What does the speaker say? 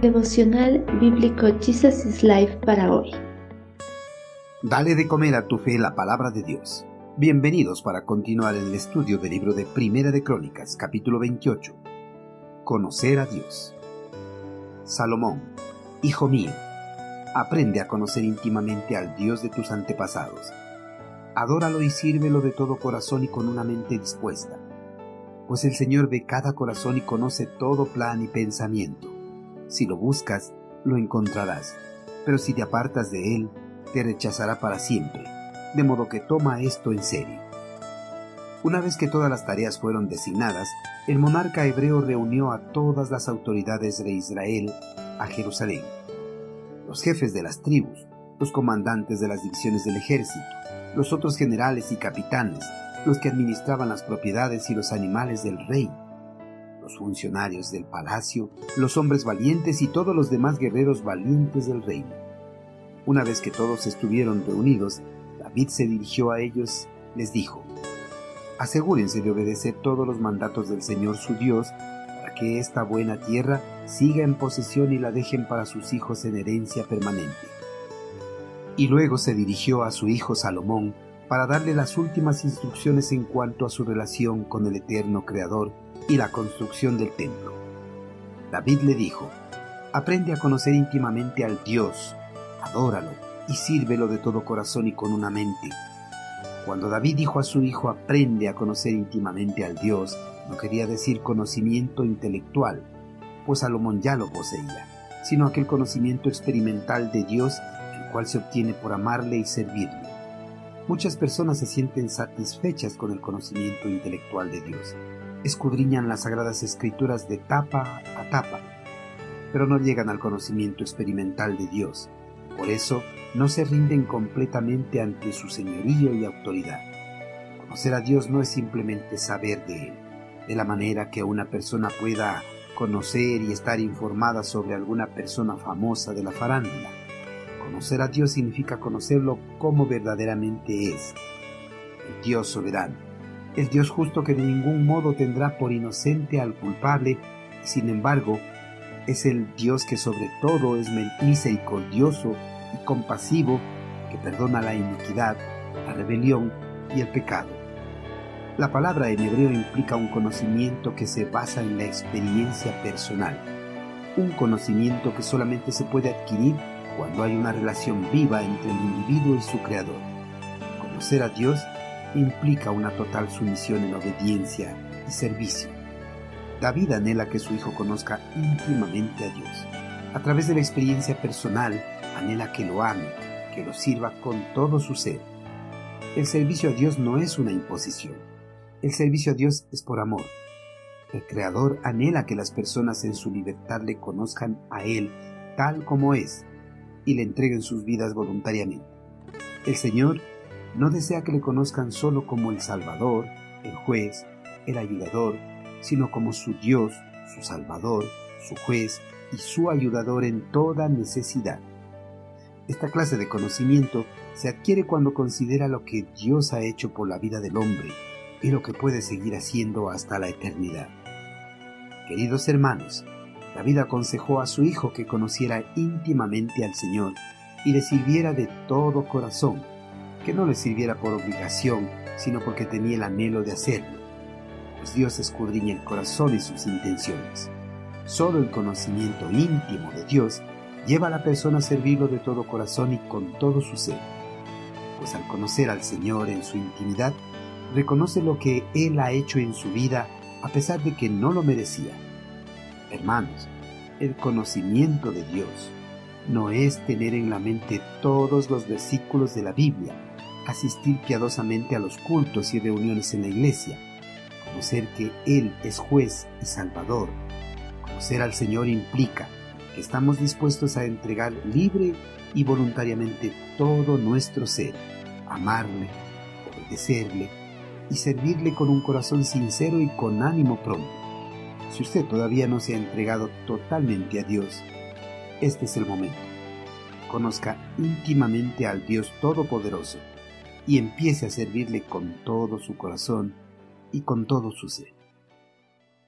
Devocional Bíblico Jesus is Life para hoy. Dale de comer a tu fe la palabra de Dios. Bienvenidos para continuar el estudio del libro de Primera de Crónicas, capítulo 28. Conocer a Dios. Salomón, hijo mío, aprende a conocer íntimamente al Dios de tus antepasados. Adóralo y sírvelo de todo corazón y con una mente dispuesta, pues el Señor ve cada corazón y conoce todo plan y pensamiento si lo buscas, lo encontrarás, pero si te apartas de él, te rechazará para siempre. De modo que toma esto en serio. Una vez que todas las tareas fueron designadas, el monarca hebreo reunió a todas las autoridades de Israel a Jerusalén. Los jefes de las tribus, los comandantes de las divisiones del ejército, los otros generales y capitanes, los que administraban las propiedades y los animales del rey, funcionarios del palacio, los hombres valientes y todos los demás guerreros valientes del reino. Una vez que todos estuvieron reunidos, David se dirigió a ellos, les dijo, Asegúrense de obedecer todos los mandatos del Señor su Dios, para que esta buena tierra siga en posesión y la dejen para sus hijos en herencia permanente. Y luego se dirigió a su hijo Salomón para darle las últimas instrucciones en cuanto a su relación con el eterno Creador y la construcción del templo. David le dijo, aprende a conocer íntimamente al Dios, adóralo y sírvelo de todo corazón y con una mente. Cuando David dijo a su hijo aprende a conocer íntimamente al Dios, no quería decir conocimiento intelectual, pues Salomón ya lo poseía, sino aquel conocimiento experimental de Dios, el cual se obtiene por amarle y servirle. Muchas personas se sienten satisfechas con el conocimiento intelectual de Dios, escudriñan las sagradas escrituras de tapa a tapa, pero no llegan al conocimiento experimental de Dios. Por eso no se rinden completamente ante su señorío y autoridad. Conocer a Dios no es simplemente saber de Él, de la manera que una persona pueda conocer y estar informada sobre alguna persona famosa de la farándula. Conocer a Dios significa conocerlo como verdaderamente es, Dios soberano el Dios justo que de ningún modo tendrá por inocente al culpable, sin embargo, es el Dios que sobre todo es misericordioso y compasivo, que perdona la iniquidad, la rebelión y el pecado. La palabra en hebreo implica un conocimiento que se basa en la experiencia personal, un conocimiento que solamente se puede adquirir cuando hay una relación viva entre el individuo y su creador. Conocer a Dios implica una total sumisión en obediencia y servicio. David anhela que su hijo conozca íntimamente a Dios. A través de la experiencia personal, anhela que lo ame, que lo sirva con todo su ser. El servicio a Dios no es una imposición. El servicio a Dios es por amor. El Creador anhela que las personas en su libertad le conozcan a Él tal como es y le entreguen sus vidas voluntariamente. El Señor no desea que le conozcan solo como el Salvador, el juez, el ayudador, sino como su Dios, su Salvador, su juez y su ayudador en toda necesidad. Esta clase de conocimiento se adquiere cuando considera lo que Dios ha hecho por la vida del hombre y lo que puede seguir haciendo hasta la eternidad. Queridos hermanos, David aconsejó a su hijo que conociera íntimamente al Señor y le sirviera de todo corazón, que no le sirviera por obligación, sino porque tenía el anhelo de hacerlo, pues Dios escudriña el corazón y sus intenciones. Solo el conocimiento íntimo de Dios lleva a la persona a servirlo de todo corazón y con todo su ser, pues al conocer al Señor en su intimidad, reconoce lo que Él ha hecho en su vida a pesar de que no lo merecía. Hermanos, el conocimiento de Dios no es tener en la mente todos los versículos de la Biblia, asistir piadosamente a los cultos y reuniones en la iglesia, conocer que Él es juez y salvador. Conocer al Señor implica que estamos dispuestos a entregar libre y voluntariamente todo nuestro ser, amarle, obedecerle y servirle con un corazón sincero y con ánimo pronto. Si usted todavía no se ha entregado totalmente a Dios, este es el momento. Conozca íntimamente al Dios Todopoderoso y empiece a servirle con todo su corazón y con todo su ser.